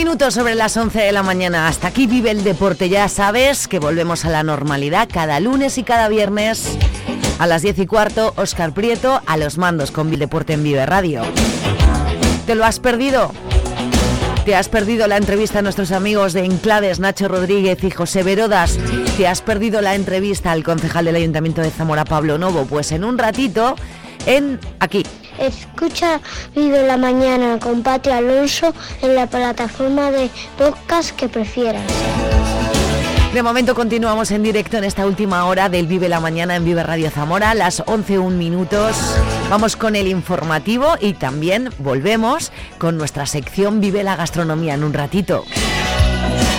Un minuto sobre las 11 de la mañana. Hasta aquí vive el deporte. Ya sabes que volvemos a la normalidad cada lunes y cada viernes. A las 10 y cuarto, Oscar Prieto a los mandos con Deporte en Vive Radio. ¿Te lo has perdido? ¿Te has perdido la entrevista a nuestros amigos de Enclades, Nacho Rodríguez y José Verodas? ¿Te has perdido la entrevista al concejal del Ayuntamiento de Zamora, Pablo Novo? Pues en un ratito, en aquí, Escucha Vive la Mañana con Patria Alonso en la plataforma de podcast que prefieras. De momento continuamos en directo en esta última hora del Vive la Mañana en Vive Radio Zamora, las 11.1 minutos. Vamos con el informativo y también volvemos con nuestra sección Vive la Gastronomía en un ratito.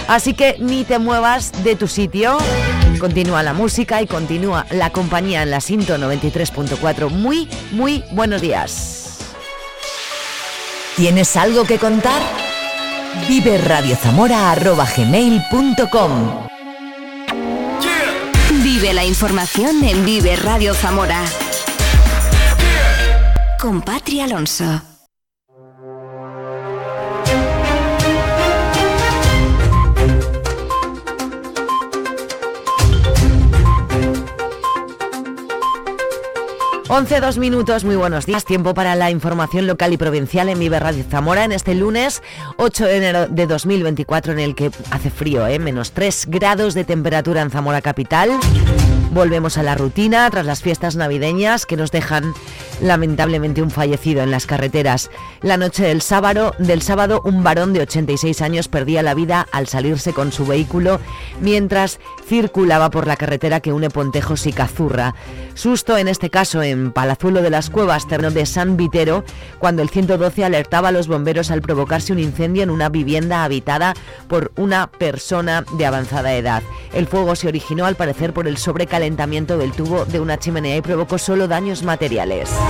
Así que ni te muevas de tu sitio. Continúa la música y continúa la compañía en la Cinto 93.4. Muy, muy buenos días. ¿Tienes algo que contar? Vive radiozamora.gmail.com Vive la información en Vive Radio Zamora. Con Patria Alonso. 11, 2 minutos, muy buenos días. Tiempo para la información local y provincial en Vive Radio Zamora en este lunes 8 de enero de 2024 en el que hace frío, ¿eh? menos 3 grados de temperatura en Zamora Capital. Volvemos a la rutina tras las fiestas navideñas que nos dejan lamentablemente un fallecido en las carreteras. La noche del sábado, del sábado un varón de 86 años perdía la vida al salirse con su vehículo mientras circulaba por la carretera que une Pontejos y Cazurra. Susto en este caso en Palazuelo de las Cuevas, terreno de San Vitero, cuando el 112 alertaba a los bomberos al provocarse un incendio en una vivienda habitada por una persona de avanzada edad. El fuego se originó al parecer por el sobrecalentamiento del tubo de una chimenea y provocó solo daños materiales.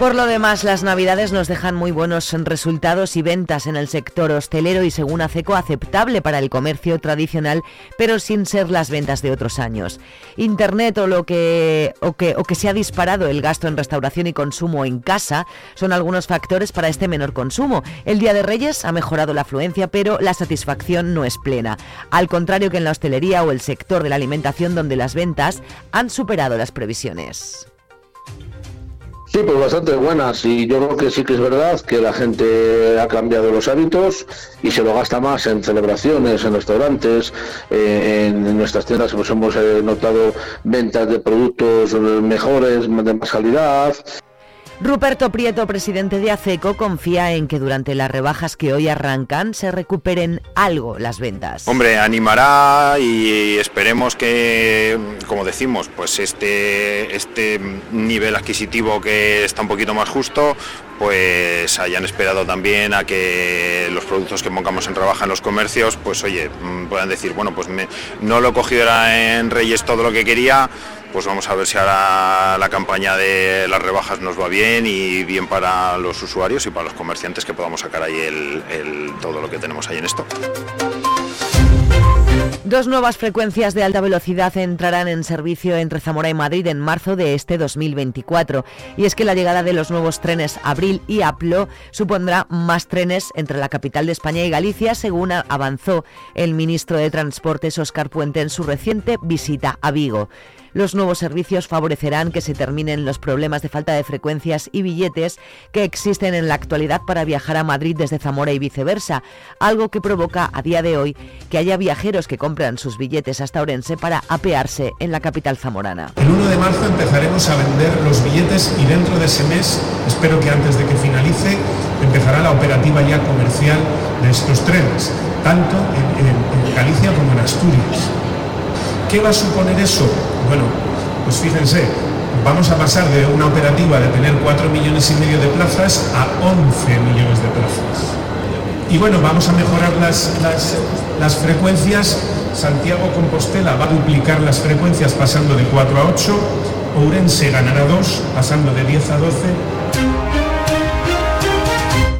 Por lo demás, las navidades nos dejan muy buenos resultados y ventas en el sector hostelero y según ACECO aceptable para el comercio tradicional, pero sin ser las ventas de otros años. Internet o lo que o que o que se ha disparado el gasto en restauración y consumo en casa son algunos factores para este menor consumo. El Día de Reyes ha mejorado la afluencia, pero la satisfacción no es plena. Al contrario que en la hostelería o el sector de la alimentación donde las ventas han superado las previsiones. Sí, pues bastante buenas y yo creo que sí que es verdad que la gente ha cambiado los hábitos y se lo gasta más en celebraciones, en restaurantes, eh, en nuestras tiendas pues hemos eh, notado ventas de productos mejores, de más calidad, Ruperto Prieto, presidente de ACECO, confía en que durante las rebajas que hoy arrancan se recuperen algo las ventas. Hombre, animará y esperemos que, como decimos, pues este, este nivel adquisitivo que está un poquito más justo, pues hayan esperado también a que los productos que pongamos en rebaja en los comercios, pues oye, mm, puedan decir, bueno, pues no lo cogido en Reyes todo lo que quería, pues vamos a ver si ahora la campaña de las rebajas nos va bien y bien para los usuarios y para los comerciantes que podamos sacar ahí el, todo lo que tenemos ahí en esto. Dos nuevas frecuencias de alta velocidad entrarán en servicio entre Zamora y Madrid en marzo de este 2024. Y es que la llegada de los nuevos trenes Abril y Aplo supondrá más trenes entre la capital de España y Galicia, según avanzó el ministro de Transportes Óscar Puente en su reciente visita a Vigo. Los nuevos servicios favorecerán que se terminen los problemas de falta de frecuencias y billetes que existen en la actualidad para viajar a Madrid desde Zamora y viceversa, algo que provoca a día de hoy que haya viajeros que compran sus billetes hasta Orense para apearse en la capital zamorana. El 1 de marzo empezaremos a vender los billetes y dentro de ese mes, espero que antes de que finalice, empezará la operativa ya comercial de estos trenes, tanto en, Galicia como en Asturias. ¿Qué va a suponer eso? Bueno, pues fíjense, vamos a pasar de una operativa de tener 4 millones y medio de plazas a 11 millones de plazas. Y bueno, vamos a mejorar las, las, las frecuencias. Santiago Compostela va a duplicar las frecuencias pasando de 4 a 8. Ourense ganará 2, pasando de 10 a 12.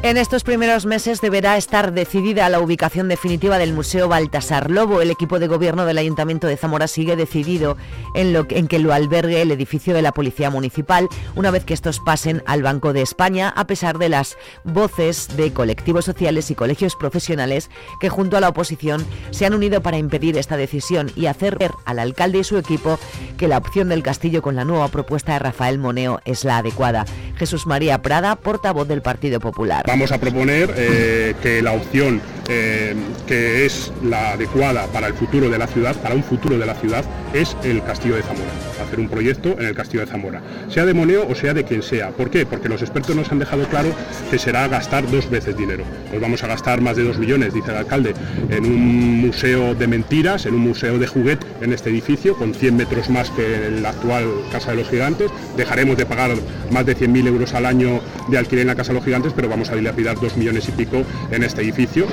En estos primeros meses deberá estar decidida la ubicación definitiva del Museo Baltasar Lobo. El equipo de gobierno del Ayuntamiento de Zamora sigue decidido en, lo, en que lo albergue el edificio de la Policía Municipal una vez que estos pasen al Banco de España, a pesar de las voces de colectivos sociales y colegios profesionales que junto a la oposición se han unido para impedir esta decisión y hacer ver al alcalde y su equipo que la opción del castillo con la nueva propuesta de Rafael Moneo es la adecuada. Jesús María Prada, portavoz del Partido Popular. Vamos a proponer eh, que la opción eh, que es la adecuada para el futuro de la ciudad, para un futuro de la ciudad, es el Castillo de Zamora. Hacer un proyecto en el Castillo de Zamora, sea de Moneo o sea de quien sea. ¿Por qué? Porque los expertos nos han dejado claro que será gastar dos veces dinero. Pues vamos a gastar más de dos millones, dice el alcalde, en un museo de mentiras, en un museo de juguete en este edificio, con 100 metros más que la actual Casa de los Gigantes. Dejaremos de pagar más de 100.000 euros al año de alquiler en la Casa de los Gigantes, pero vamos a dilapidar dos millones y pico en este edificio.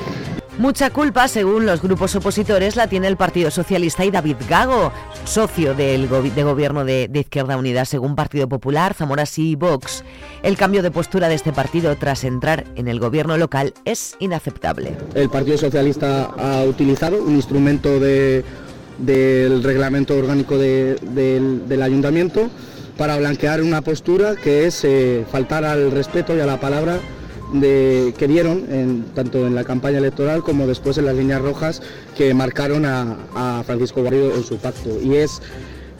Mucha culpa, según los grupos opositores, la tiene el Partido Socialista y David Gago, socio del de gobierno de, Izquierda Unida, según Partido Popular, Zamora sí y Vox. El cambio de postura de este partido tras entrar en el gobierno local es inaceptable. El Partido Socialista ha utilizado un instrumento del reglamento orgánico del, ayuntamiento para blanquear una postura que es eh, faltar al respeto y a la palabra de, que dieron tanto en la campaña electoral como después en las líneas rojas que marcaron a, Francisco Garrido en su pacto. Y es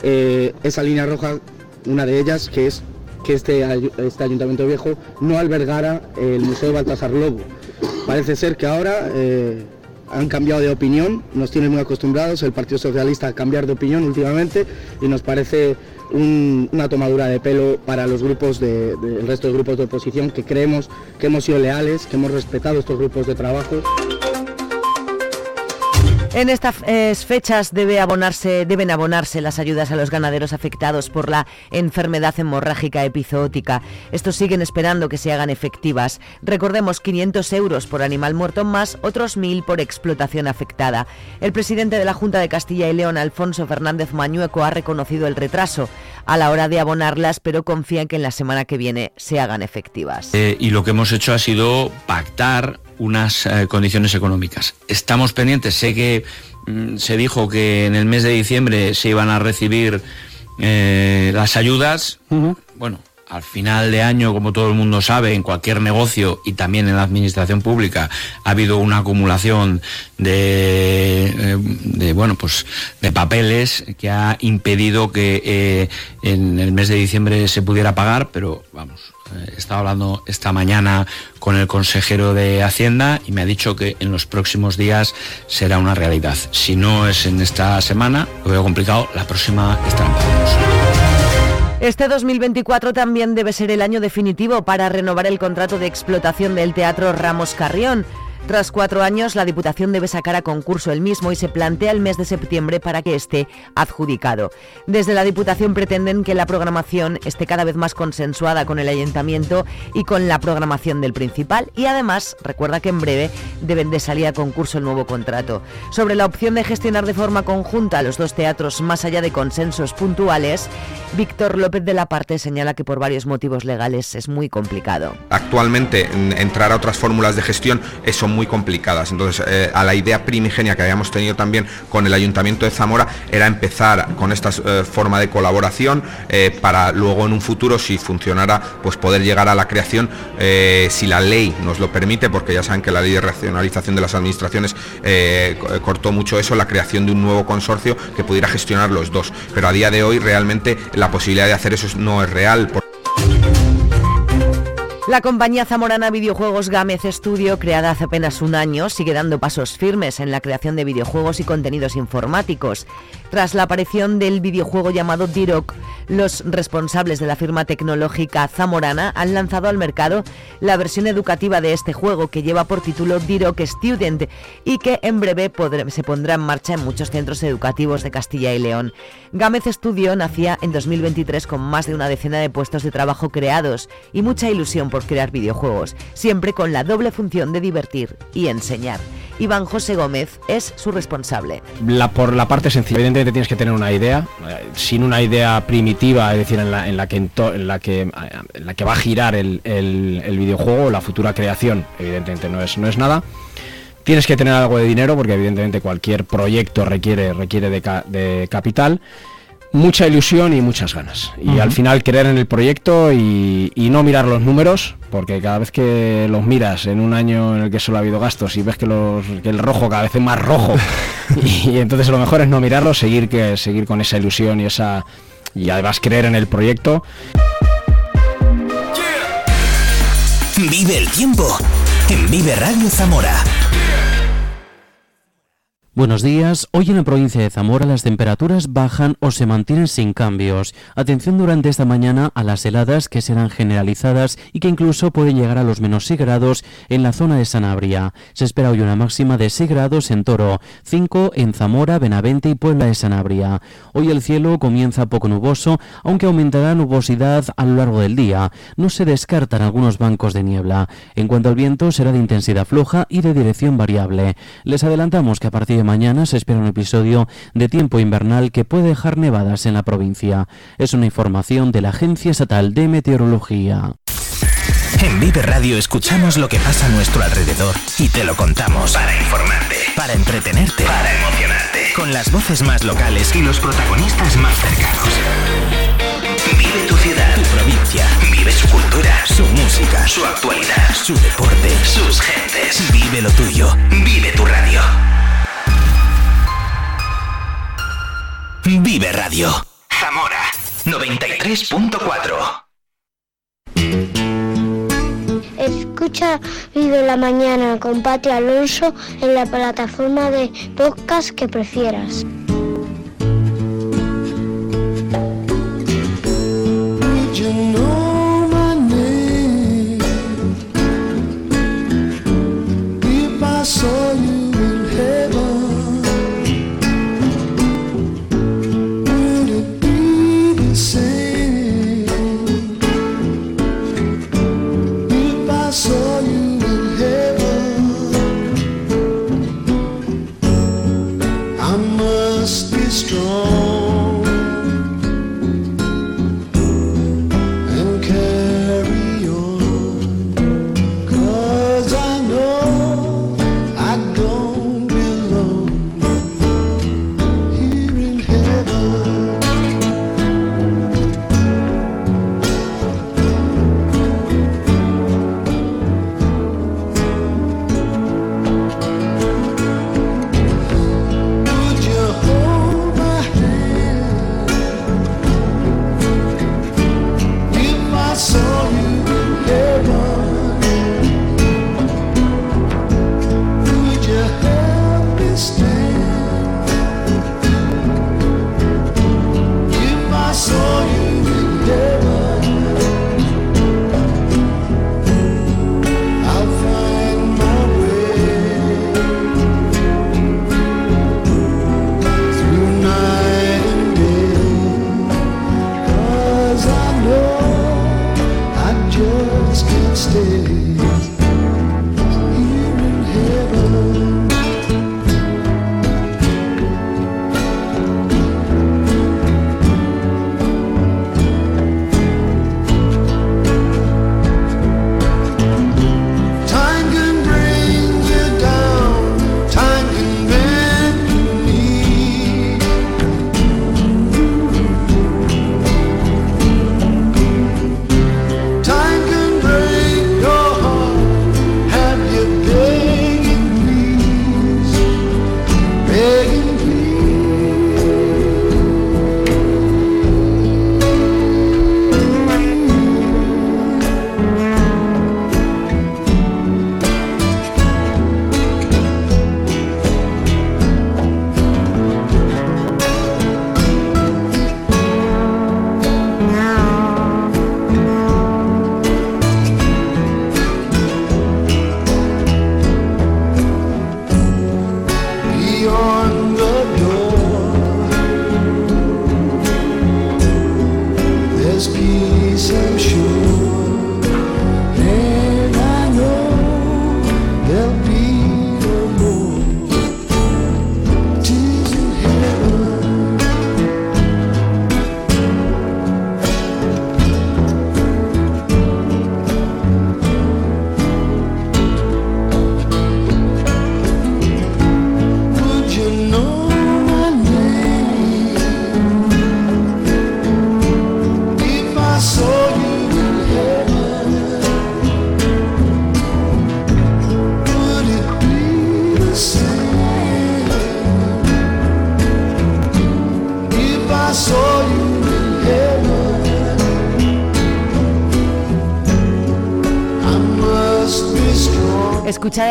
eh, esa línea roja, una de ellas, que es que este, este ayuntamiento viejo no albergara el Museo Baltasar Lobo. Parece ser que ahora eh, han cambiado de opinión, nos tienen muy acostumbrados el Partido Socialista a cambiar de opinión últimamente y nos parece una tomadura de pelo para los grupos del resto de grupos de oposición que creemos que hemos sido leales, que hemos respetado estos grupos de trabajo. En estas fechas debe abonarse, deben abonarse las ayudas a los ganaderos afectados por la enfermedad hemorrágica epizootica. Estos siguen esperando que se hagan efectivas. Recordemos 500 euros por animal muerto más, otros 1.000 por explotación afectada. El presidente de la Junta de Castilla y León, Alfonso Fernández Mañueco, ha reconocido el retraso a la hora de abonarlas, pero confía en que en la semana que viene se hagan efectivas. Eh, y lo que hemos hecho ha sido pactar unas eh, condiciones económicas. Estamos pendientes, sé que mm, se dijo que en el mes de diciembre se iban a recibir eh, las ayudas. Bueno, al final de año, como todo el mundo sabe, en cualquier negocio y también en la administración pública ha habido una acumulación de, eh, de bueno, pues de papeles que ha impedido que en el mes de diciembre se pudiera pagar, pero vamos, He estado hablando esta mañana con el consejero de Hacienda y me ha dicho que en los próximos días será una realidad. Si no es en esta semana, lo veo complicado, la próxima estarán Este 2024 también debe ser el año definitivo para renovar el contrato de explotación del Teatro Ramos Carrión. Tras cuatro años, la Diputación debe sacar a concurso el mismo y se plantea el mes de septiembre para que esté adjudicado. Desde la Diputación pretenden que la programación esté cada vez más consensuada con el Ayuntamiento y con la programación del principal y además recuerda que en breve deben de salir a concurso el nuevo contrato. Sobre la opción de gestionar de forma conjunta los dos teatros más allá de consensos puntuales, Víctor López de la Parte señala que por varios motivos legales es muy complicado. Actualmente entrar a otras fórmulas de gestión muy complicadas. Entonces, eh, a la idea primigenia que habíamos tenido también con el Ayuntamiento de Zamora era empezar con esta eh, forma de colaboración eh, para luego en un futuro, si funcionara, pues poder llegar a la creación, si la ley nos lo permite, porque ya saben que la ley de racionalización de las administraciones cortó mucho eso, la creación de un nuevo consorcio que pudiera gestionar los dos. Pero a día de hoy realmente la posibilidad de hacer eso no es real. La compañía zamorana Videojuegos Gamez Studio, creada hace apenas un año, sigue dando pasos firmes en la creación de videojuegos y contenidos informáticos. Tras la aparición del videojuego llamado Diroc, los responsables de la firma tecnológica zamorana han lanzado al mercado la versión educativa de este juego que lleva por título Diroc Student y que en breve se pondrá en marcha en muchos centros educativos de Castilla y León. Gamez Studio nacía en 2023 con más de una decena de puestos de trabajo creados y mucha ilusión por crear videojuegos, siempre con la doble función de divertir y enseñar. Iván José Gómez es su responsable. La, por la parte sencilla, evidentemente tienes que tener una idea, eh, sin una idea primitiva, es decir, en la, en la, que, en, la, que, en la que va a girar el, el, videojuego, la futura creación, evidentemente no es, no es nada. Tienes que tener algo de dinero porque evidentemente cualquier proyecto requiere, requiere de, de capital mucha ilusión y muchas ganas. Y al final creer en el proyecto y, no mirar los números, porque cada vez que los miras en un año en el que solo ha habido gastos y ves que, los, que el rojo cada vez es más rojo, y, entonces lo mejor es no mirarlos, seguir, que, seguir con esa ilusión y, esa, y además creer en el proyecto. Vive el tiempo en Vive Radio Zamora. Buenos días. Hoy en la provincia de Zamora las temperaturas bajan o se mantienen sin cambios. Atención durante esta mañana a las heladas que serán generalizadas y que incluso pueden llegar a los menos 6 grados en la zona de Sanabria. Se espera hoy una máxima de 6 grados en Toro, 5 en Zamora, Benavente y Puebla de Sanabria. Hoy el cielo comienza poco nuboso, aunque aumentará nubosidad a lo largo del día. No se descartan algunos bancos de niebla. En cuanto al viento, será de intensidad floja y de dirección variable. Les adelantamos que a partir mañana se espera un episodio de tiempo invernal que puede dejar nevadas en la provincia. Es una información de la Agencia Estatal de Meteorología. En Vive Radio escuchamos lo que pasa a nuestro alrededor y te lo contamos. Para informarte, para entretenerte, para emocionarte. Con las voces más locales y los protagonistas más cercanos. Vive tu ciudad, tu provincia. Vive su cultura, su música, su actualidad, su deporte, sus gentes. Vive lo tuyo. Vive tu radio. Vive Radio. Zamora 93.4. Escucha Vive la Mañana con Patio Alonso en la plataforma de podcast que prefieras.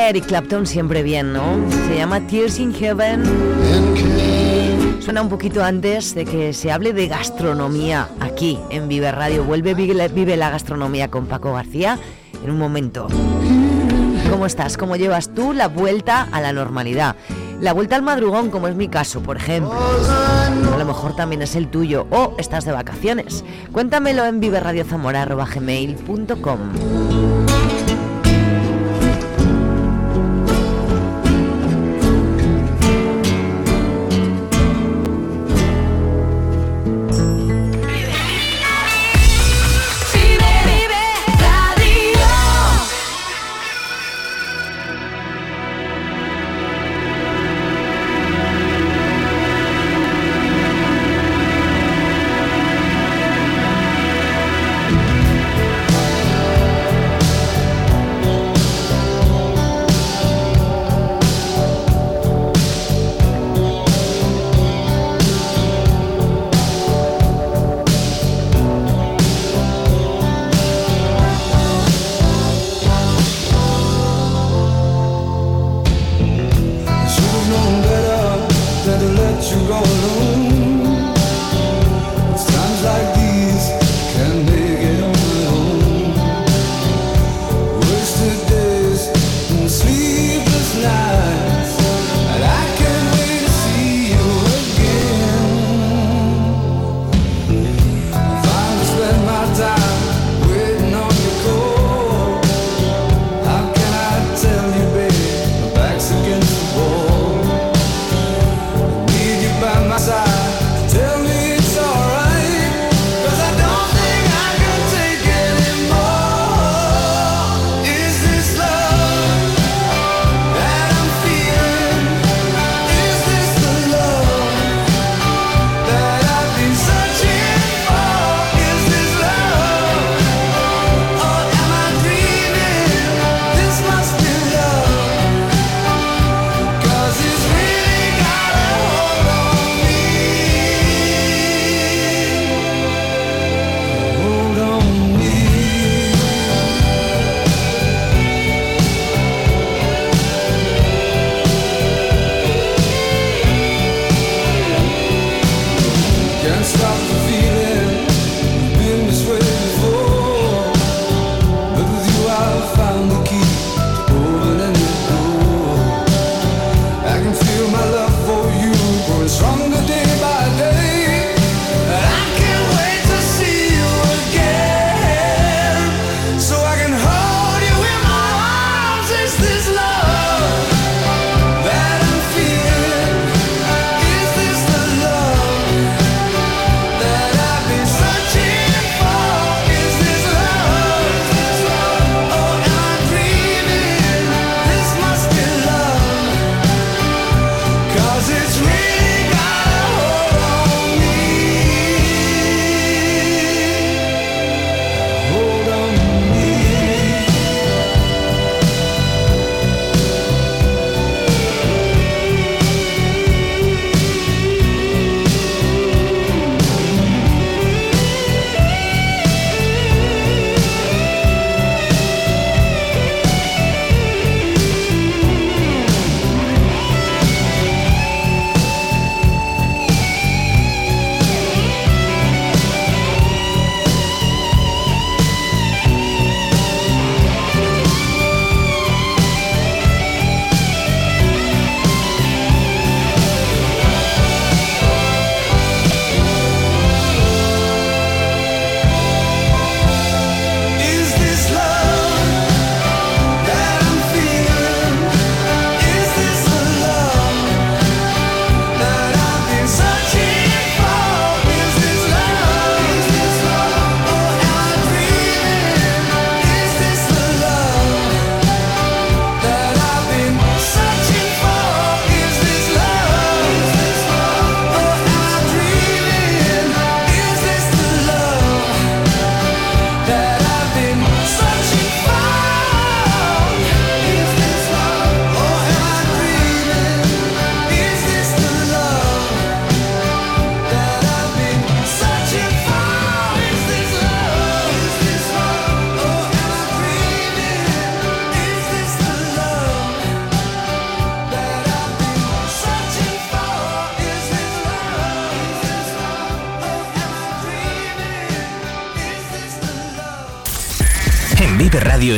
Eric Clapton siempre bien, ¿no? Se llama Tears in Heaven. Suena un poquito antes de que se hable de gastronomía aquí en Vive Radio. Vuelve Vive Vive la gastronomía con Paco García en un momento. ¿Cómo estás? ¿Cómo llevas tú la vuelta a la normalidad? La vuelta al madrugón, como es mi caso, por ejemplo. A lo mejor también es el tuyo o estás de vacaciones. Cuéntamelo en viverradiozamora.gmail.com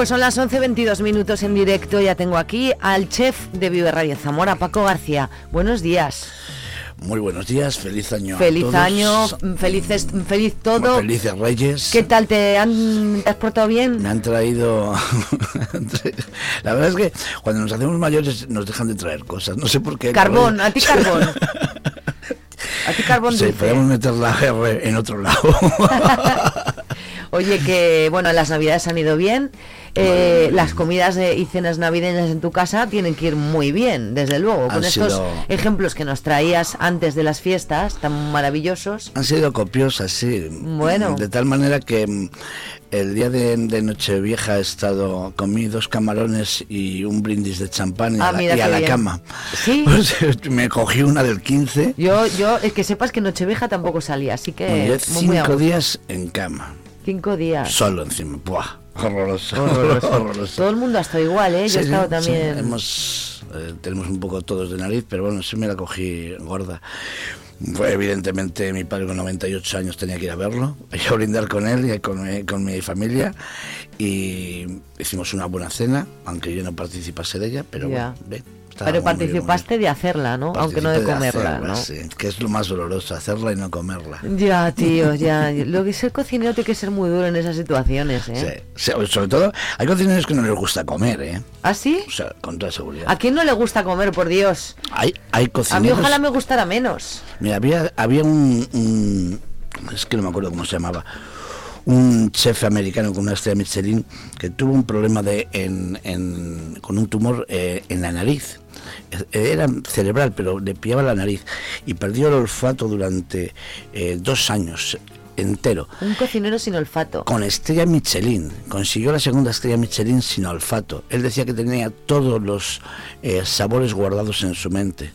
Pues son las 11.22 minutos en directo. Ya tengo aquí al chef de Vive Radio Zamora, Paco García. Buenos días. Muy buenos días, feliz año. Feliz a todos. año, felices, feliz todo. Felices Reyes. ¿Qué tal? ¿Te, han, ¿Te has portado bien? Me han traído. La verdad es que cuando nos hacemos mayores nos dejan de traer cosas. No sé por qué. Carbón, a ti carbón. a ti carbón Sí, dulce. podemos meter la R en otro lado. Oye, que bueno, las navidades han ido bien. Eh, las comidas de- y cenas navideñas en tu casa tienen que ir muy bien, desde luego. Con Han estos sido- ejemplos que nos traías antes de las fiestas, tan maravillosos. Han sido copiosas, sí. Bueno. De tal manera que mm, el día de, de Nochevieja he estado, comí dos camarones y un brindis de champán y Ah, a la, y a cama. Sí. Pues, me cogí una del 15 Yo, yo, es que sepas que Nochevieja tampoco salía, así que muy, cinco días en cama. Cinco días. Solo encima. Buah, horroroso. Horroroso. horroroso. Todo el mundo ha estado igual, ¿eh? Yo Sí, he estado también. sí, hemos, eh, tenemos un poco todos de nariz, pero bueno, sí me la cogí gorda. Fue, evidentemente mi padre con 98 años tenía que ir a verlo, y a brindar con él y con, mi- con mi familia y hicimos una buena cena, aunque yo no participase de ella, pero Ya. bueno, bien, Pero participaste de hacerla, ¿no? Aunque no de comerla, hacerla, ¿no? sí, que es lo más doloroso, hacerla y no comerla. Ya, tío, ya. Lo que ser cocinero tiene que ser muy duro en esas situaciones, ¿eh? Sí, sí, sobre todo, hay cocineros que no les gusta comer, ¿eh? ¿Ah, sí? O sea, con toda seguridad. ¿A quién no le gusta comer, por Dios? Hay, hay A mí cocineros... ojalá me gustara menos. Mira, había, había un, un- Es que no me acuerdo cómo se llamaba. Un chef americano con una estrella Michelin que tuvo un problema de en, en- con un tumor eh, en la nariz. Eh, Era cerebral, pero le pillaba la nariz y perdió el olfato durante eh, dos años entero. Un cocinero sin olfato. Con estrella Michelin, consiguió la segunda estrella Michelin sin olfato. Él decía que tenía todos los eh, sabores guardados en su mente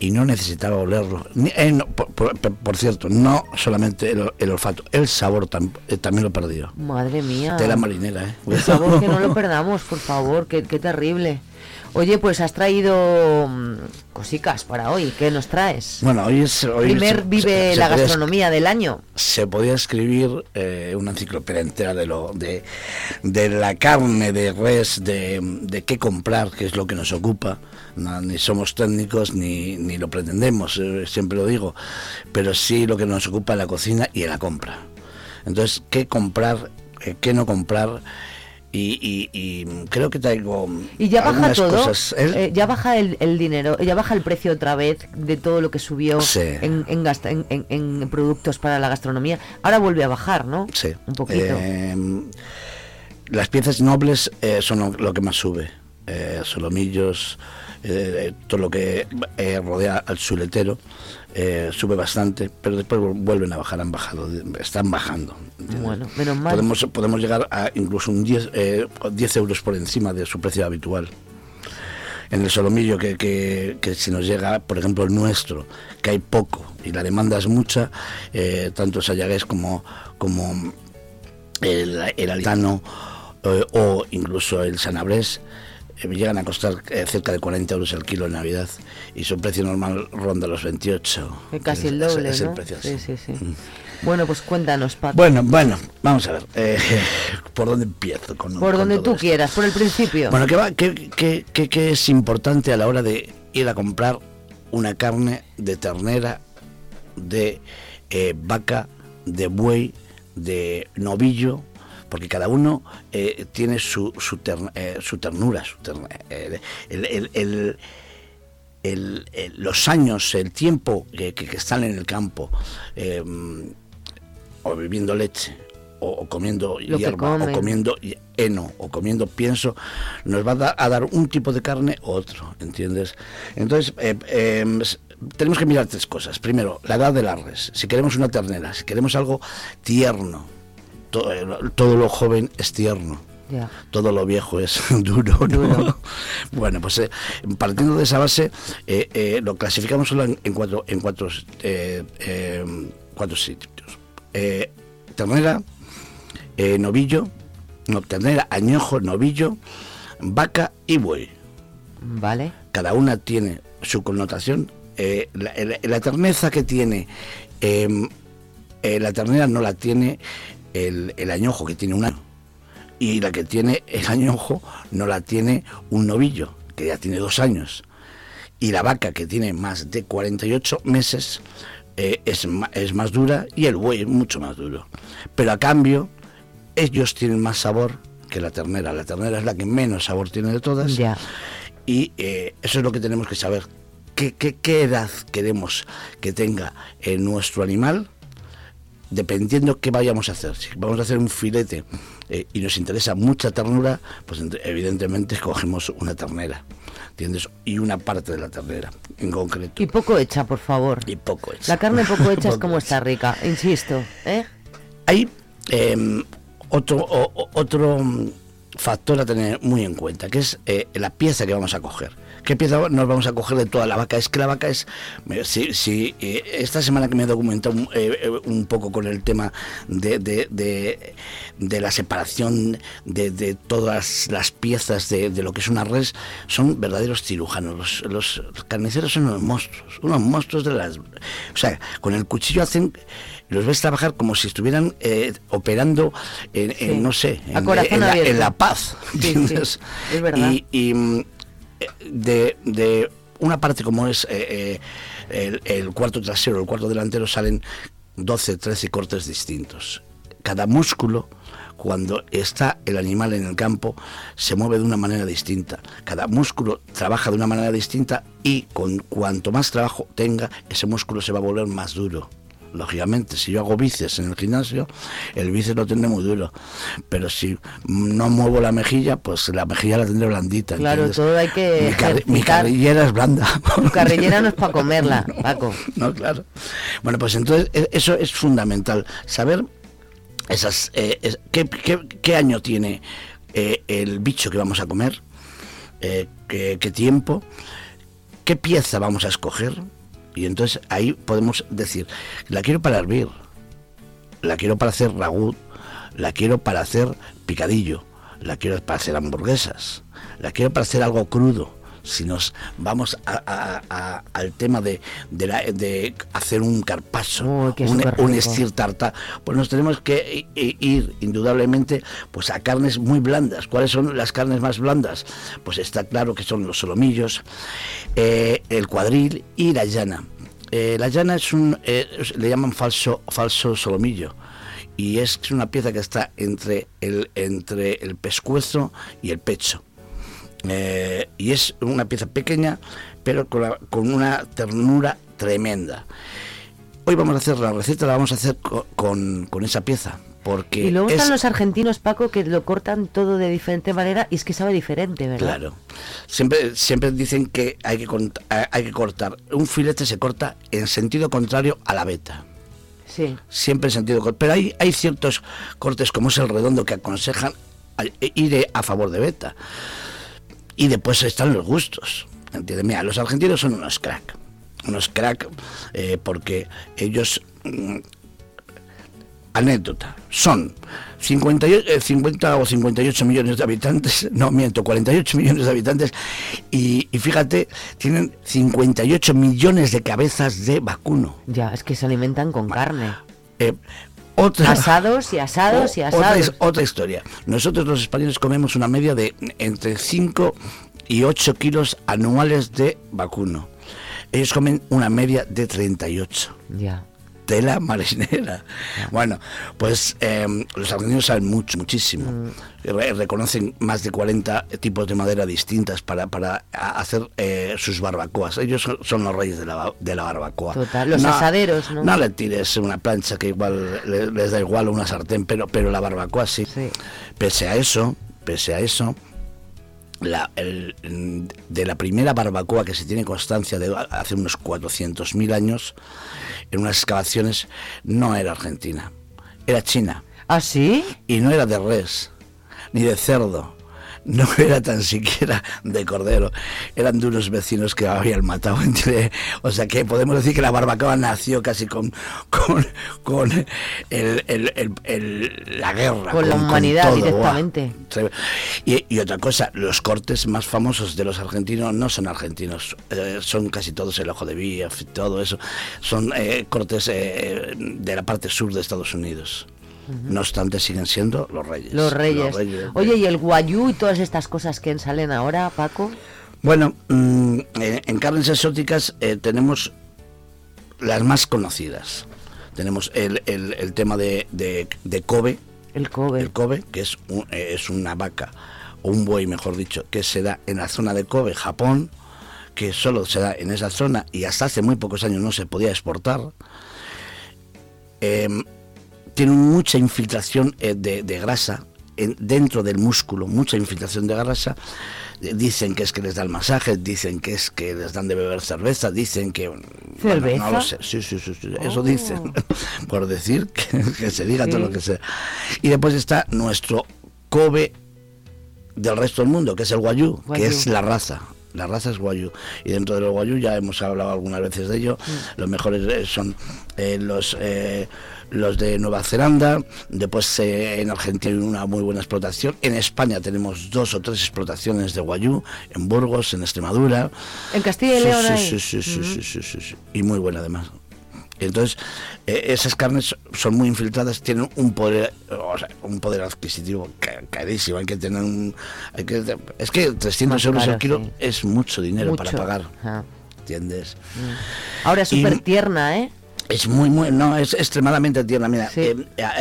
y no necesitaba olerlo. Eh, no, por, por- por cierto, no solamente el, el olfato, el sabor tam- eh, también lo perdió. Madre mía. Tela marinera, ¿eh? Por favor, que no lo perdamos, por favor, qué, qué terrible. Oye, pues has traído mm, cosicas para hoy. ¿Qué nos traes? Bueno, hoy es... Hoy Primer se- vive se- se la es- gastronomía del año. se podía escribir eh, una enciclopedia entera de lo de, de la carne de res, de, de qué comprar, que es lo que nos ocupa. No, ni somos técnicos ni, ni lo pretendemos, eh, siempre lo digo, pero sí lo que nos ocupa en la cocina y la compra. Entonces, qué comprar, eh, qué no comprar. Y, y- y creo que traigo Y ya baja todo, cosas. ¿eh? eh, ya baja el, el dinero, ya baja el precio otra vez de todo lo que subió Sí. en, en, gasta- en- en- productos para la gastronomía. Ahora vuelve a bajar, ¿no? Sí. Un poquito. Eh, las piezas nobles eh, son lo, lo que más sube. Eh, solomillos, eh, todo lo que eh, rodea al chuletero eh, sube bastante, pero después vu- vuelven a bajar, han bajado, están bajando. Bueno, menos mal. Podemos, podemos llegar a incluso un 10, eh, 10 euros por encima de su precio habitual. En el solomillo que, que, que si nos llega, por ejemplo, el nuestro, que hay poco y la demanda es mucha, eh, tanto el sayagués como, como el, el alitano eh, o incluso el sanabrés llegan a costar eh, cerca de 40 euros el kilo en Navidad y su precio normal ronda los 28. Que casi el es- doble, es ¿no? el precio, sí, sí. sí, sí. Bueno, pues cuéntanos, Paco. Bueno, bueno, vamos a ver. eh, ¿Por dónde empiezo? Con, por con donde tú esto? quieras, por el principio. Bueno, ¿qué, va, qué, qué- qué- qué es importante a la hora de ir a comprar una carne de ternera, de eh, vaca, de buey, de novillo? Porque cada uno eh, tiene su, su, eh, su ternura, su terna- eh, el- los años, el tiempo que, están en el campo, eh, o bebiendo leche, o comiendo Lo hierba o comiendo heno o comiendo pienso, nos va a, da- a dar un tipo de carne u otro, ¿entiendes? Entonces, s- tenemos que mirar tres cosas. Primero, la edad de la res. Si queremos una ternera, si queremos algo tierno, eh, todo lo joven es tierno. Todo lo viejo es duro, ¿no? Bueno, pues eh, partiendo de esa base, eh, eh, lo clasificamos solo en, en cuatro, en cuatro, eh, cuatro sitios. Ternera, novillo, no, ternera, añojo, novillo, vaca y buey. Vale. Cada una tiene su connotación. La, la- la terneza que tiene eh, la ternera no la tiene el, el añojo, que tiene un año. Y la que tiene el añojo no la tiene un novillo, que ya tiene dos años. Y la vaca, que tiene más de 48 meses, eh, es, es más dura y el buey es mucho más duro. Pero a cambio, ellos tienen más sabor que la ternera. La ternera es la que menos sabor tiene de todas. Ya. Y eh, eso es lo que tenemos que saber. ¿Qué, qué, qué edad queremos que tenga eh, nuestro animal? Dependiendo qué vayamos a hacer. Si vamos a hacer un filete eh, y nos interesa mucha ternura, pues ent- evidentemente escogemos una ternera. ¿Entiendes? Y una parte de la ternera en concreto. Y poco hecha, por favor. Y poco hecha. La carne poco hecha es como está rica, insisto. ¿eh? Hay eh, otro, o- otro mm, factor a tener muy en cuenta, que es eh, la pieza que vamos a coger. ¿Qué pieza nos vamos a coger de toda la vaca? Es que la vaca es... Si, si, eh, esta semana que me he documentado un, eh, eh, un poco con el tema de, de- de- de la separación de, de todas las piezas de, lo que es una res, son verdaderos cirujanos. Los, los carniceros son unos monstruos, unos monstruos de las... O sea, con el cuchillo hacen los ves trabajar como si estuvieran eh, operando en, no sé, en, la, en La paz. Sí, sí, ¿entiendes? es verdad. Y, y, de, de una parte como es eh, eh, el, el cuarto trasero, el cuarto delantero, salen 12, 13 cortes distintos. Cada músculo, cuando está el animal en el campo, se mueve de una manera distinta. Cada músculo trabaja de una manera distinta y con cuanto más trabajo tenga, ese músculo se va a volver más duro. Lógicamente, si yo hago bíceps en el gimnasio, el bíceps lo tendré muy duro. Pero si no muevo la mejilla, pues la mejilla la tendré blandita. Claro, ¿entiendes? todo hay que Mi, mi carrillera es blanda. Tu carrillera no es para comerla, Paco. No, claro. Bueno, pues entonces e- eso es fundamental. Saber esas eh, es- qué, qué- qué año tiene eh, el bicho que vamos a comer, eh, qué, qué tiempo, qué pieza vamos a escoger. Y entonces ahí podemos decir, la quiero para hervir, la quiero para hacer ragú, la quiero para hacer picadillo, la quiero para hacer hamburguesas, la quiero para hacer algo crudo. Si nos vamos a- a- a- al tema de, de, la- de hacer un carpazo, qué un, estir tarta, pues nos tenemos que ir indudablemente pues a carnes muy blandas. ¿Cuáles son las carnes más blandas? Pues está claro que son los solomillos, eh, el cuadril y la llana. Eh, la llana es un, eh, le llaman falso, falso solomillo y es una pieza que está entre el, entre el pescuezo y el pecho. Eh, y es una pieza pequeña, pero con, la- con una ternura tremenda. Hoy vamos a hacer la receta, la vamos a hacer co- con, con esa pieza, porque Y luego es- están los argentinos, Paco, que lo cortan todo de diferente manera y es que sabe diferente, ¿verdad? Claro. Siempre, siempre dicen que hay que, hay que cortar. Un filete se corta en sentido contrario a la beta. Sí. Siempre en sentido contrario. Pero hay, hay ciertos cortes, como es el redondo, que aconsejan a- ir a favor de beta. Y después están los gustos. ¿Entiendes? Mira, los argentinos son unos crack. Unos crack eh, porque ellos... mm, anécdota. Son 58, eh, 50 o 58 millones de habitantes, no miento, 48 millones de habitantes, y, y fíjate, tienen 58 millones de cabezas de vacuno. Ya, es que se alimentan con carne. Eh, otra, Asados y asados y Otra, asados. his- otra historia. Nosotros los españoles comemos una media de entre 5 y 8 kilos anuales de vacuno. Ellos comen una media de 38. Ya. Tela marinera. Bueno, pues eh, los argentinos saben mucho, muchísimo. Mm. Re- reconocen más de 40 tipos de madera distintas para, para hacer eh, sus barbacoas. Ellos son, son los reyes de la, de la barbacoa. Total, los asaderos, ¿no? No le tires una plancha que igual le- les da igual una sartén, pero, pero la barbacoa sí. Pese a eso, pese a eso, la, el- de la primera barbacoa que se tiene constancia de hace unos 400.000 años, en unas excavaciones, no era argentina, era china. ¿Ah, sí? Y no era de res, ni de cerdo, no era tan siquiera de cordero, eran de unos vecinos que habían matado entre... O sea que podemos decir que la barbacoa nació casi con, con, con el- el- el- el- la guerra. Con la humanidad todo, directamente. Y, y otra cosa, los cortes más famosos de los argentinos no son argentinos, eh, son casi todos el ojo de bief, todo eso, son eh, cortes eh, de la parte sur de Estados Unidos. No obstante, siguen siendo los reyes. Los reyes. reyes. Oye, ¿y el guayú y todas estas cosas que salen ahora, Paco? Bueno, mm, eh, en carnes exóticas eh, tenemos las más conocidas. Tenemos el, el- el tema de, de, de Kobe. El Kobe. El Kobe, que es, un- eh, es una vaca, o un buey, mejor dicho, que se da en la zona de Kobe, Japón, que solo se da en esa zona y hasta hace muy pocos años no se podía exportar. Em, tiene mucha infiltración eh, de, de grasa en- dentro del músculo, mucha infiltración de grasa. Eh, Dicen que es que les dan masajes, dicen que es que les dan de beber cerveza, dicen que... bueno, ¿Cerveza? no lo sé, sí, sí, sí, sí, eso Oh. dicen, por decir que, que se diga todo lo que sea. Y después está nuestro Kobe del resto del mundo, que es el Guayú, Guayú. que es la raza. La raza es Guayú. Y dentro del Guayú ya hemos hablado algunas veces de ello. Los mejores eh, son eh, los, eh, los de Nueva Zelanda. Después eh, en Argentina hay una muy buena explotación. En España tenemos dos o tres explotaciones de Guayú. En Burgos, en Extremadura. En Castilla y Sí, León sí, sí, sí, sí, Ujú. sí, sí, sí, sí. Y muy buena además. Entonces, eh, esas carnes son muy infiltradas, tienen un poder, o sea, un poder adquisitivo ca- carísimo. Hay que tener un. Hay que, es que 300 Más euros caro, el kilo sí. es mucho dinero para pagar. ¿Entiendes? Ahora es súper tierna, ¿eh? Es muy, muy. No, es extremadamente tierna. Mira, eh,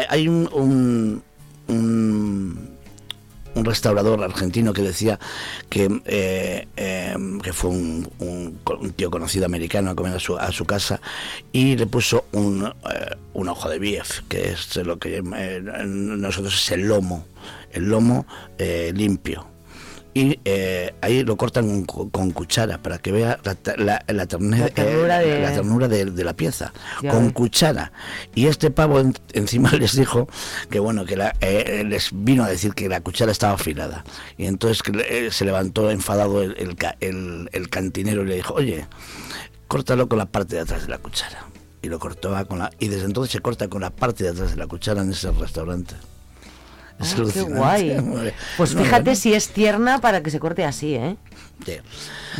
hay un, un, un, un restaurador argentino que decía que, eh, eh, que fue un, un tío conocido americano a comer a su, a su casa y le puso un, eh, un ojo de bief, que es lo que eh, nosotros es el lomo, el lomo eh, limpio. Y eh, ahí lo cortan con, con cuchara para que vea la, la- la terne- La ternura eh, de- la ternura de, de la pieza, Ya con ves. cuchara. Y este pavo en- encima les dijo que bueno, que la- eh, les vino a decir que la cuchara estaba afilada. Y entonces eh, se levantó enfadado el, el el- el cantinero y le dijo, oye, córtalo con la parte de atrás de la cuchara. Y lo cortó con la... Y desde entonces se corta con la parte de atrás de la cuchara en ese restaurante. Es Ah, qué guay. Pues No, fíjate si es tierna para que se corte así, ¿eh? Sí.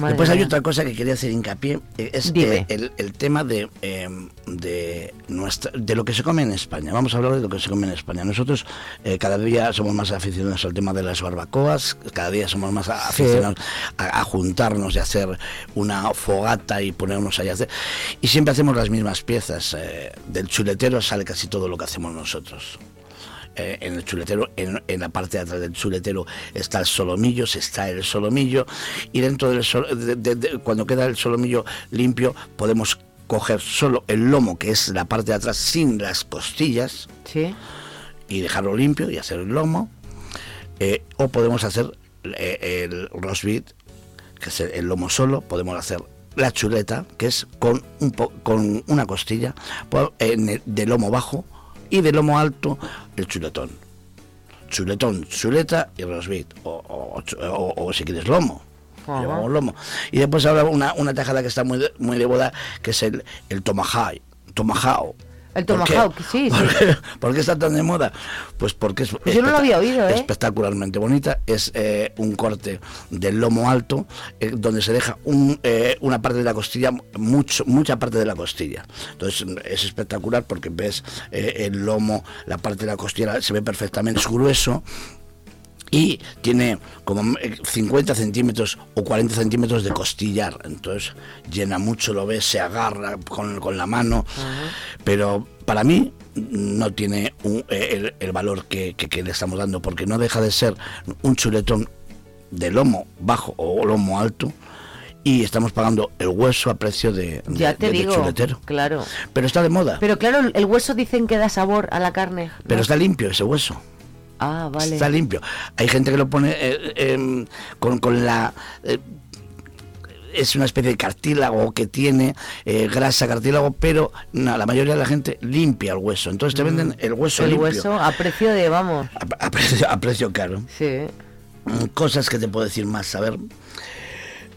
Después hay otra cosa que quería hacer hincapié, eh, es eh, el, el tema de, eh, de, nuestra, de lo que se come en España. Vamos a hablar de lo que se come en España. Nosotros eh, cada día somos más aficionados al tema de las barbacoas, cada día somos más aficionados a, a juntarnos y hacer una fogata y ponernos ahí a hacer. Y siempre hacemos las mismas piezas. eh, del chuletero sale casi todo lo que hacemos nosotros. Eh, en el chuletero, en, en la parte de atrás del chuletero está el solomillo, se está el solomillo y dentro del sol- de- de- de- cuando queda el solomillo limpio podemos coger solo el lomo que es la parte de atrás sin las costillas Sí. y dejarlo limpio y hacer el lomo Eh, o podemos hacer eh, el roast beef que es el, el lomo solo podemos hacer la chuleta que es con un po- con una costilla de lomo bajo y de lomo alto el chuletón. Chuletón chuleta y beef o, o- o- o si quieres lomo. Llevamos lomo. Y después habrá una, una tajada que está muy de, muy de boda que es el, el tomahawk tomahawk El tomahawk, sí, sí. ¿Por qué, está tan de moda? Pues porque es Pues yo no lo había oído, ¿eh? espectacularmente bonita. Es eh, un corte del lomo alto eh, donde se deja un, eh, una parte de la costilla, mucho, mucha parte de la costilla. Entonces es espectacular porque ves el lomo, la parte de la costilla se ve perfectamente, es grueso y tiene como eh, 50 centímetros o 40 centímetros de costillar. Entonces llena mucho, lo ves, se agarra con, con la mano. Pero para mí no tiene un- eh, el, el valor que, que- que le estamos dando, porque no deja de ser un chuletón de lomo bajo o lomo alto. Y estamos pagando el hueso a precio de, de- Ya te de- de digo, chuletero. claro. Pero está de moda. Pero claro, el hueso dicen que da sabor a la carne. Pero ¿no? está limpio ese hueso. Ah, vale. Está limpio. Hay gente que lo pone eh, em, con, con la... eh, es una especie de cartílago que tiene eh, grasa cartílago, pero no, la mayoría de la gente limpia el hueso. Entonces te venden el hueso el limpio. hueso a precio de, vamos. A, precio, a precio caro. Sí. Cosas que te puedo decir más. A ver.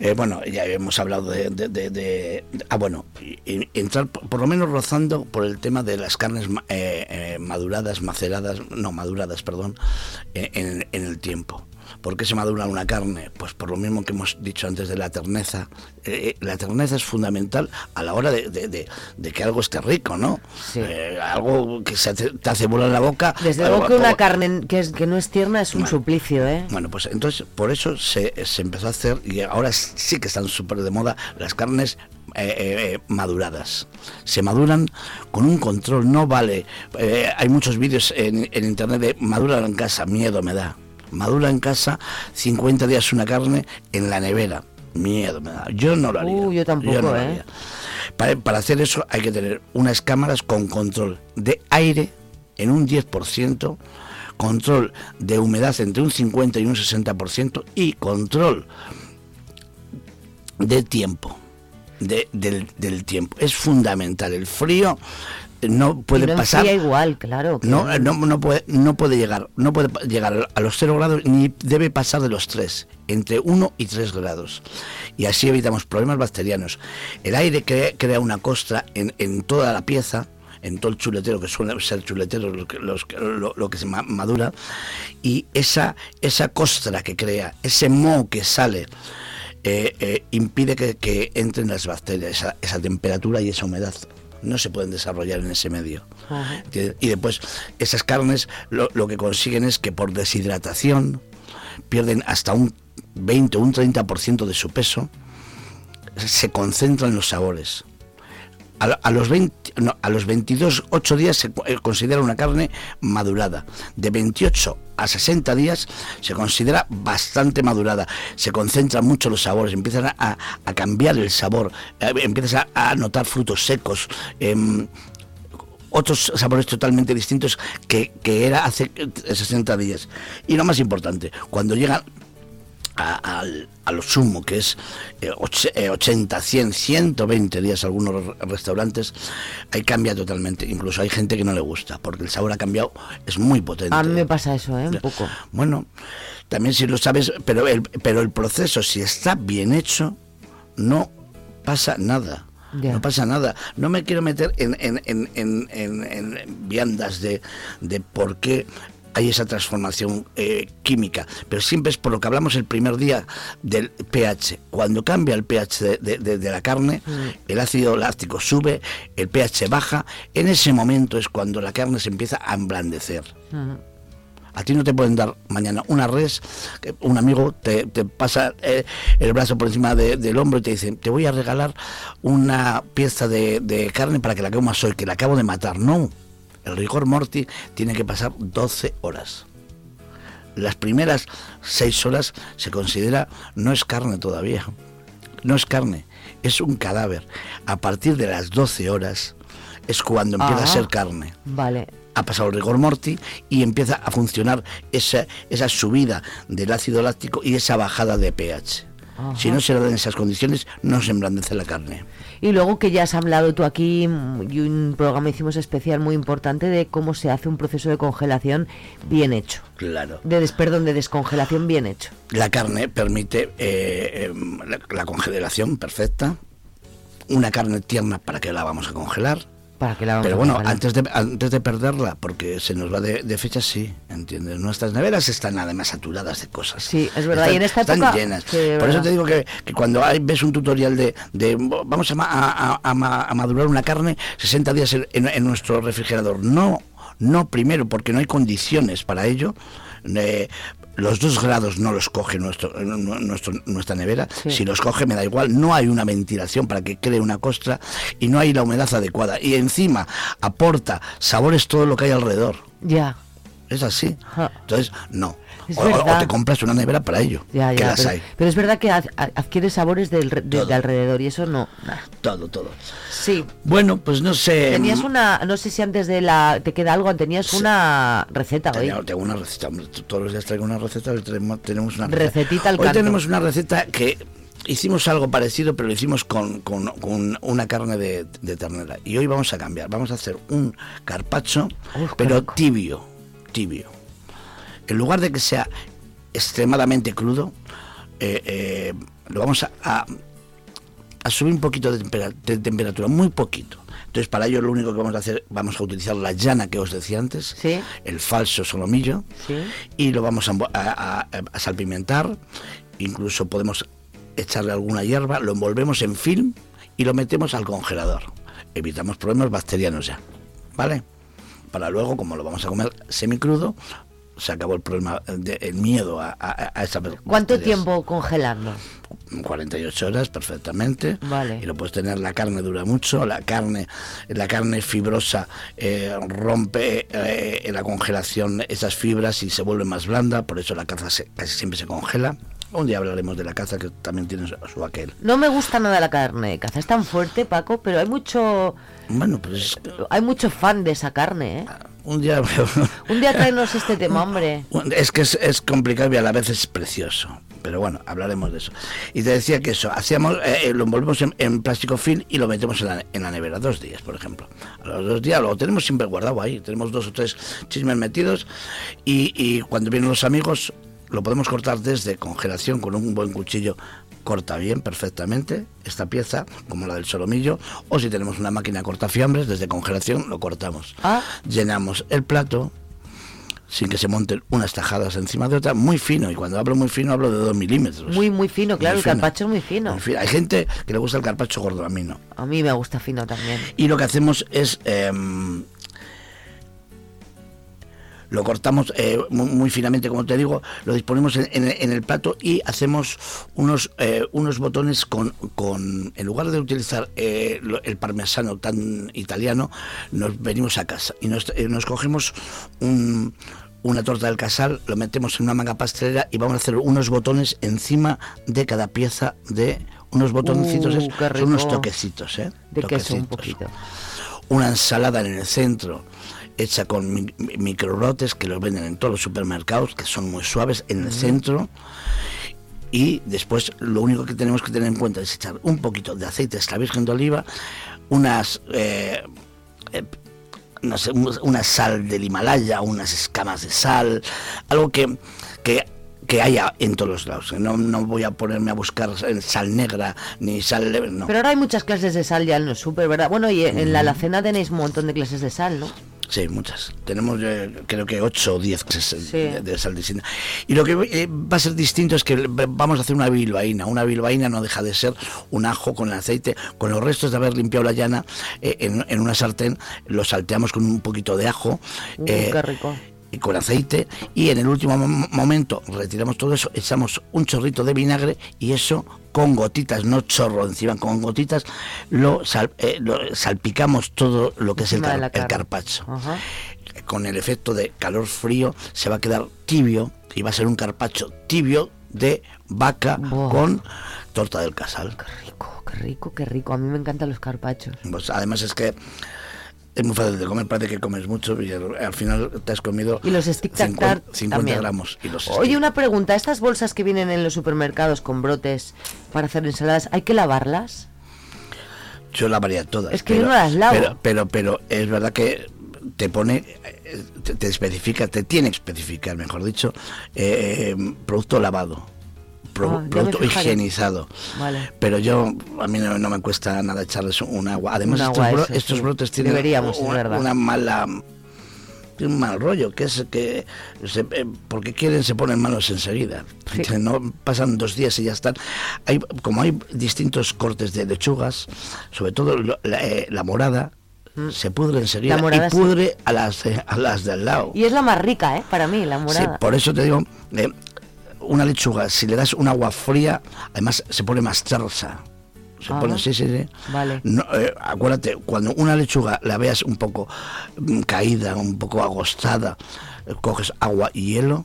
Eh, bueno, ya hemos hablado de... de- de- de- ah, bueno, entrar por, lo menos rozando por el tema de las carnes eh, eh, maduradas, maceradas, no, maduradas, perdón, eh, en el tiempo. ¿Por qué se madura una carne? Pues por lo mismo que hemos dicho antes de la terneza. Eh, eh, la terneza es fundamental a la hora de, de- de- de que algo esté rico, ¿no? Eh, algo que se hace- te hace volar la boca. Desde luego que una carne que, es, que no es tierna es un suplicio, ¿eh? bueno, pues entonces por eso se, se empezó a hacer y ahora sí que están súper de moda las carnes eh, eh, maduradas. Se maduran con un control, no vale. eh, hay muchos vídeos en, en internet de madura en casa, miedo me da. Madura en casa 50 días una carne en la nevera. Miedo me da. Yo no lo haría. Uh, yo tampoco, no lo ¿eh? Para, para hacer eso hay que tener unas cámaras con control de aire en un 10%, control de humedad entre un 50 y un 60% y control de tiempo, de- del, del tiempo. Es fundamental. El frío no puede no pasar. igual, claro. No, no, no puede, no puede llegar, no puede llegar a los 0 grados ni debe pasar de los 3, entre 1 y 3 grados. Y así evitamos problemas bacterianos. El aire crea, crea una costra en, en toda la pieza, en todo el chuletero, que suele ser chuletero lo que, los que- lo, lo que se ma- madura, y esa, esa costra que crea, ese moho que sale, eh, eh, impide que, que entren las bacterias, esa, esa temperatura y esa humedad. No se pueden desarrollar en ese medio. Y después, esas carnes lo, lo que consiguen es que por deshidratación pierden hasta un 20 o un 30% de su peso, se concentran los sabores. A, a los 20, no, a los 22, 8 días se eh, considera una carne madurada. De 28 a 60 días se considera bastante madurada. Se concentran mucho los sabores, empiezan a, a- cambiar el sabor, eh, empiezas a, notar frutos secos. em, otros sabores totalmente distintos que, que era hace eh, 60 días. Y lo más importante, cuando llegan a, lo sumo, que es eh, och- eh, 80, 100, 120 días algunos re- restaurantes, ahí cambia totalmente. Incluso hay gente que no le gusta, porque el sabor ha cambiado, es muy potente. A mí me pasa eso, ¿eh? Un poco. Bueno, también si lo sabes, pero el, pero el proceso, si está bien hecho, no pasa nada. No pasa nada. No me quiero meter en, en, en, en, en- en viandas de, de por qué hay esa transformación eh, química, pero siempre es por lo que hablamos el primer día del pH. Cuando cambia el pH de, de- de- de la carne, el ácido láctico sube, el pH baja, en ese momento es cuando la carne se empieza a emblandecer. A ti no te pueden dar mañana una res, un amigo te, te pasa eh, el brazo por encima de- del hombro y te dice, te voy a regalar una pieza de, de carne para que la comas hoy, que la acabo de matar. No, el rigor morti tiene que pasar 12 horas. Las primeras 6 horas se considera, no es carne todavía, no es carne, es un cadáver. A partir de las 12 horas es cuando empieza a Ah. ser carne Vale. ha pasado el rigor morti y empieza a funcionar esa, esa subida del ácido láctico y esa bajada de pH. Ajá. Si no se da en esas condiciones, no se emblandece la carne. Y luego que ya has hablado tú aquí mm, y un programa hicimos especial muy importante de cómo se hace un proceso de congelación bien hecho. Claro. De des- perdón, de descongelación bien hecho. La carne permite eh, la, la congelación perfecta. Una carne tierna para que la vamos a congelar. Para que la vamos Pero a bueno, antes de, antes de perderla, porque se nos va de, de fecha, sí, ¿entiendes? Nuestras neveras están además saturadas de cosas. Sí, es verdad. Están, y en esta están época. llenas. sí, Por eso te digo que, que cuando hay- ves un tutorial de, de, vamos a, ma- a- a- a ma- a madurar una carne 60 días en, en- en nuestro refrigerador, no, no primero, porque no hay condiciones para ello. eh, los dos grados no los coge nuestro, nuestro, nuestra nevera. Si los coge, me da igual. No hay una ventilación para que cree una costra y no hay la humedad adecuada. Y encima aporta sabores todo lo que hay alrededor. Ya. Es así. Entonces, no. Es O, o verdad. te compras una nevera para ello. Ya, que ya, las pero, hay. pero es verdad que ad- ad- adquiere sabores del, de, de alrededor y eso no. nah. Todo, todo. Sí. Bueno, pues no sé. Tenías una, no sé si antes de la, te queda algo, tenías una receta hoy. Tengo una receta, todos los días traigo una receta, tenemos, una Recetita al Hoy canto. tenemos una receta que hicimos algo parecido, pero lo hicimos con, con- con una carne de, de ternera. Y hoy vamos a cambiar, vamos a hacer un carpacho, pero tibio, tibio. En lugar de que sea extremadamente crudo, eh, eh, lo vamos a, a- a subir un poquito de, tempera- de temperatura, muy poquito. Entonces, para ello lo único que vamos a hacer, vamos a utilizar la llana que os decía antes, el falso solomillo, y lo vamos a- a salpimentar, incluso podemos echarle alguna hierba, lo envolvemos en film y lo metemos al congelador. Evitamos problemas bacterianos ya, ¿vale? Para luego, como lo vamos a comer semicrudo, se acabó el problema, de- el miedo a, a, a esa ¿Cuánto bacterias. tiempo congelando? 48 horas perfectamente Vale. y lo puedes tener la carne dura mucho la carne la carne fibrosa eh, rompe eh, en la congelación esas fibras y se vuelve más blanda por eso la caza se- casi siempre se congela un día hablaremos de la caza que también tiene su, su aquel No me gusta nada la carne de caza, es tan fuerte, Paco, pero hay mucho, bueno pues hay mucho fan de esa carne, ¿eh? Un día Un día tráenos este tema, hombre. Es que es, es complicado y a la vez es precioso. Pero bueno, hablaremos de eso. Y te decía que eso, hacíamos, eh, eh, lo envolvemos en, en plástico film y lo metemos en la, en la nevera dos días, por ejemplo. A los dos días lo tenemos siempre guardado ahí. Tenemos dos o tres chismes metidos y, y cuando vienen los amigos lo podemos cortar desde congelación con un buen cuchillo. Corta bien, perfectamente, esta pieza, como la del solomillo, o si tenemos una máquina corta fiambres, desde congelación lo cortamos. Llenamos el plato, sin que se monten unas tajadas encima de otra, muy fino. Y cuando hablo muy fino, hablo de dos milímetros. Muy, muy fino, claro, Muy el fino. carpacho es muy fino. Muy fino. Hay gente que le gusta el carpacho gordo, a mí no. A mí me gusta fino también. Y lo que hacemos es... em, lo cortamos eh, muy, muy finamente, como te digo, lo disponemos en, en- en el plato y hacemos unos, eh, unos botones con, con, en lugar de utilizar eh, el parmesano tan italiano, nos venimos a casa y nos, eh, nos cogemos un- una torta del casal, lo metemos en una manga pastelera y vamos a hacer unos botones encima de cada pieza de unos botoncitos, Uh, son unos toquecitos, ¿eh? De queso un Toquecitos. una ensalada en el centro hecha con mi- mi- microbrotes que los venden en todos los supermercados, que son muy suaves en el centro. Y después lo único que tenemos que tener en cuenta es echar un poquito de aceite extra virgen de oliva, unas, eh, eh, no sé, un- una sal del Himalaya, unas escamas de sal, algo que, que, que haya en todos los lados. No, no voy a ponerme a buscar sal negra ni sal no. Pero ahora hay muchas clases de sal ya en los super, ¿verdad? Bueno, y en la alacena tenéis un montón de clases de sal, ¿no? Sí, muchas. Tenemos eh, creo que 8 o 10 clases de, sal distinta. Y lo que eh, va a ser distinto es que vamos a hacer una bilbaína. Una bilbaína no deja de ser un ajo con el aceite, con los restos de haber limpiado la llana eh, en, en una sartén, lo salteamos con un poquito de ajo. Eh, qué rico. Y con aceite y en el último mo- momento retiramos todo eso, echamos un chorrito de vinagre y eso con gotitas, no chorro encima, con gotitas lo, sal- eh, lo salpicamos todo lo que es el, car- el. Ajá. Con el efecto de calor frío se va a quedar tibio y va a ser un carpacho tibio de vaca con torta del casal. Qué rico, qué rico. A mí me encantan los carpachos. Pues además es que es muy fácil de comer, parece que comes mucho y al, al final te has comido Y los stick tac 50, tart 50 también. gramos. Y los Oye, una pregunta. ¿Estas bolsas que vienen en los supermercados con brotes para hacer ensaladas, ¿hay que lavarlas? Yo lavaría todas. Es que yo no las lavo. Pero, pero, pero es verdad que te pone, eh, te, te especifica, te tiene que especificar, mejor dicho, eh, producto lavado, pro- Ah, producto higienizado. Vale. Pero yo, a mí no, no me cuesta nada echarles un agua. Además, Un estos, agua, bro- estos sí. brotes tienen Deberíamos, una, mala un mal rollo, que es que se- eh, porque quieren se ponen malos enseguida. Que No pasan dos días y ya están. Hay, como hay distintos cortes de lechugas, sobre todo la, eh, la morada, Se pudre enseguida y sí. pudre a las, a las del lado. Y es la más rica, ¿eh? Para mí, la Sí, morada. por eso te digo, eh, una lechuga, si le das un agua fría, además se pone más tersa. Se Ajá. pone, sí, sí, sí. Vale. No, eh, acuérdate, cuando una lechuga la veas un poco mm, caída, un poco agostada, eh, coges agua y hielo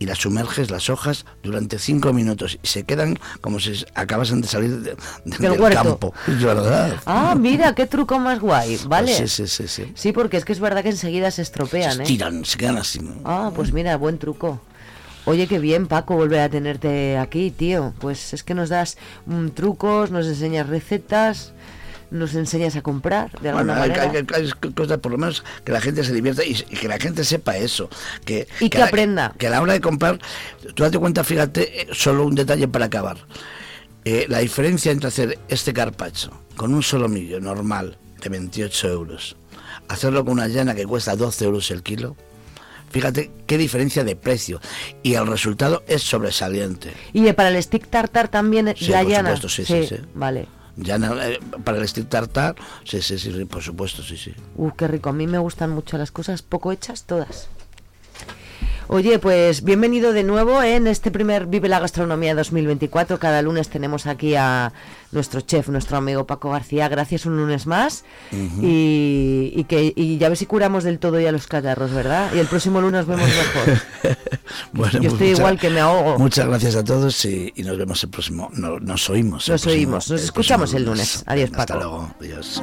y la sumerges las hojas durante cinco minutos y se quedan como si acabasen de salir de- de- Del campo. Es verdad. Ah, mira, qué truco más guay, ¿vale? Pues sí, sí, sí, sí. Sí, porque es que es verdad que enseguida se estropean, Se ¿eh? tiran, se quedan así. Ah, pues mira, buen truco. Oye, qué bien, Paco, volver a tenerte aquí, tío. Pues es que nos das mm, trucos, nos enseñas recetas, nos enseñas a comprar de alguna Bueno, hay, manera. hay- hay- hay cosas, por lo menos que la gente se divierta y, y que la gente sepa eso. Que, Y que la- aprenda. Que a la hora de comprar, tú date cuenta, fíjate, eh, solo un detalle para acabar. Eh, la diferencia entre hacer este carpacho con un solomillo normal de 28 euros, hacerlo con una llana que cuesta 12 euros el kilo, fíjate qué diferencia de precio. Y el resultado es sobresaliente. Y eh, para el stick tartar también eh, Sí, la por llana. supuesto, sí, sí, sí. Vale. Llana, eh, para el stick tartar, sí, sí, sí, por supuesto, sí, sí. Uh, qué rico. A mí me gustan mucho las cosas poco hechas, todas. Oye, pues bienvenido de nuevo en este primer Vive la Gastronomía 2024. Cada lunes tenemos aquí a nuestro chef, nuestro amigo Paco García. Gracias un lunes más. Y, y que y ya ver si curamos del todo ya los catarros, ¿verdad? Y el próximo lunes vemos mejor. Bueno, Yo pues estoy igual que me ahogo. Muchas gracias a todos y, y nos vemos el próximo. no- nos oímos. Nos próximo- oímos, nos el escuchamos el lunes. Adiós, Hasta Paco. luego. Adiós.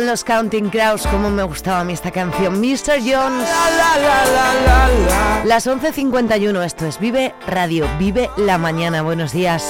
los Counting Crows, cómo me gustaba a mí esta canción. Mr. Jones. Las 11.51, esto es Vive Radio, Vive la Mañana. Buenos días.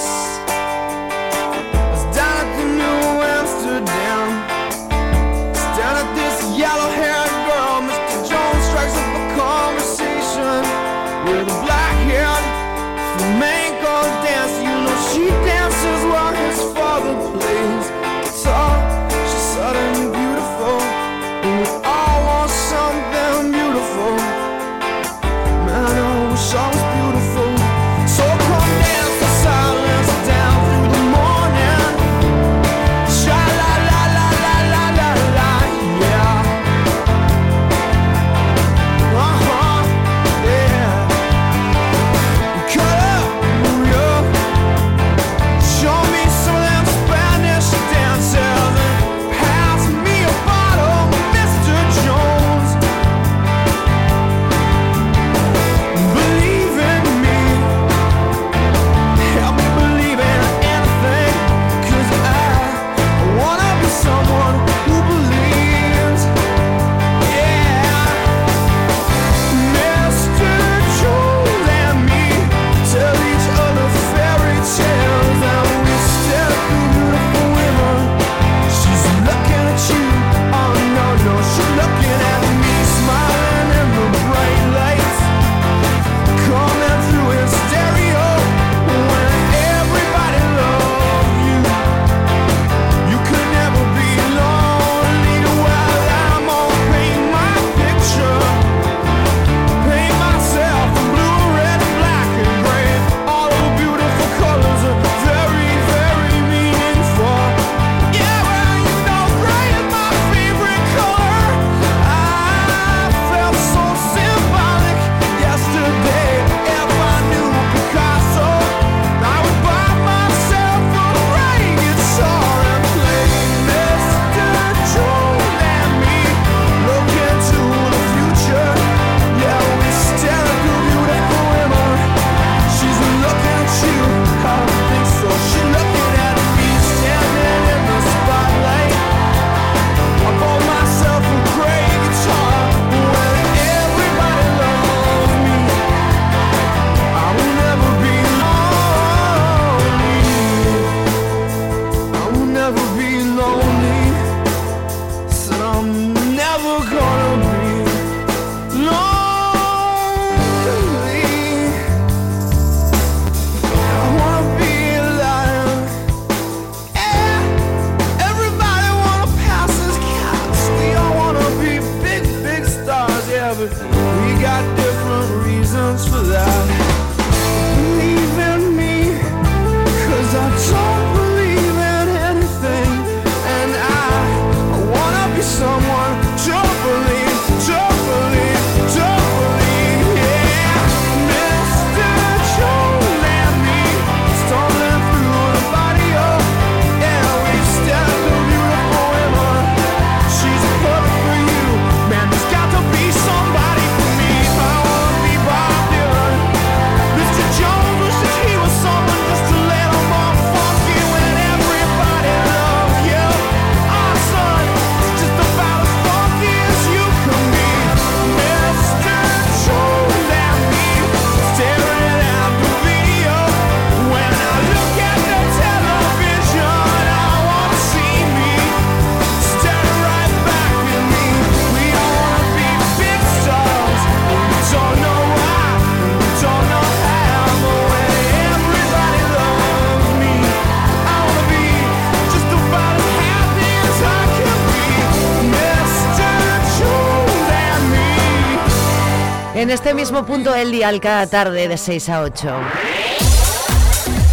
En este mismo punto el dial cada tarde de 6 a 8.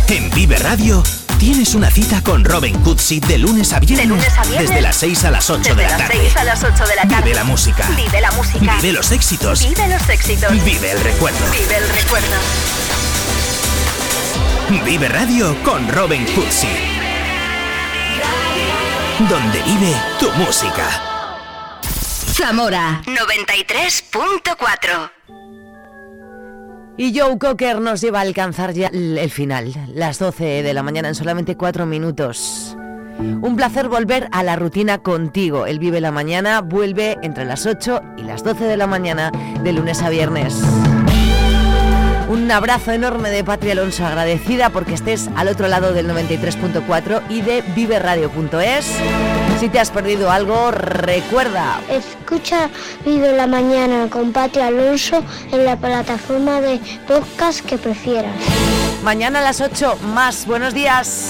En Vive Radio tienes una cita con Robin Cootsy de, de lunes a viernes. Desde las 6 a las 8 desde de la tarde. Las 6 a las 8 de la tarde. Vive la música. Vive la música. Vive los éxitos. Vive los éxitos. Vive el recuerdo. Vive el recuerdo. Vive Radio con Robin Cootsy. Donde vive tu música. Zamora 93.4 y Joe Cocker nos lleva a alcanzar ya el final, las 12 de la mañana en solamente 4 minutos. Un placer volver a la rutina contigo. El Vive la Mañana vuelve entre las 8 y las 12 de la mañana de lunes a viernes. Un abrazo enorme de Patria Alonso, agradecida porque estés al otro lado del 93.4 y de viveradio.es. Si te has perdido algo, recuerda. Escucha Vive la Mañana con Patria Alonso en la plataforma de podcast que prefieras. Mañana a las 8 más. Buenos días.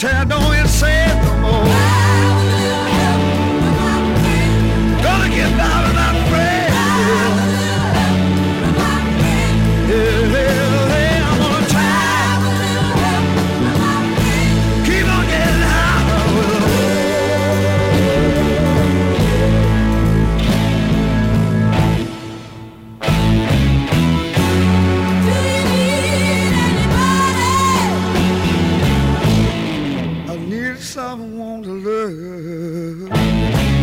tear, don't it say it no more. Gonna get out of someone to love.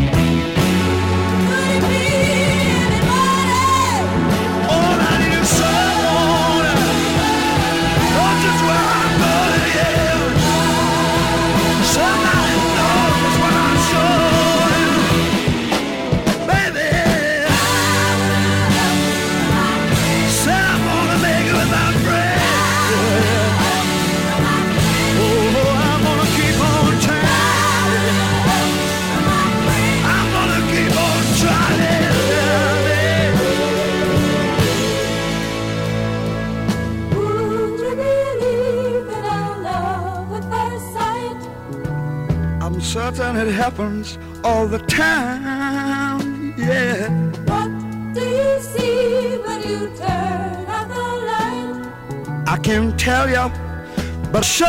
It happens all the time. Yeah. What do you see when you turn out the light? I can't tell you, but sure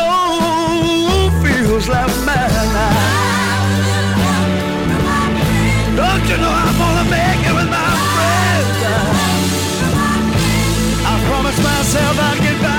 feels like madness. Don't you know I'm gonna make it with my friends? I promised myself I'd get back.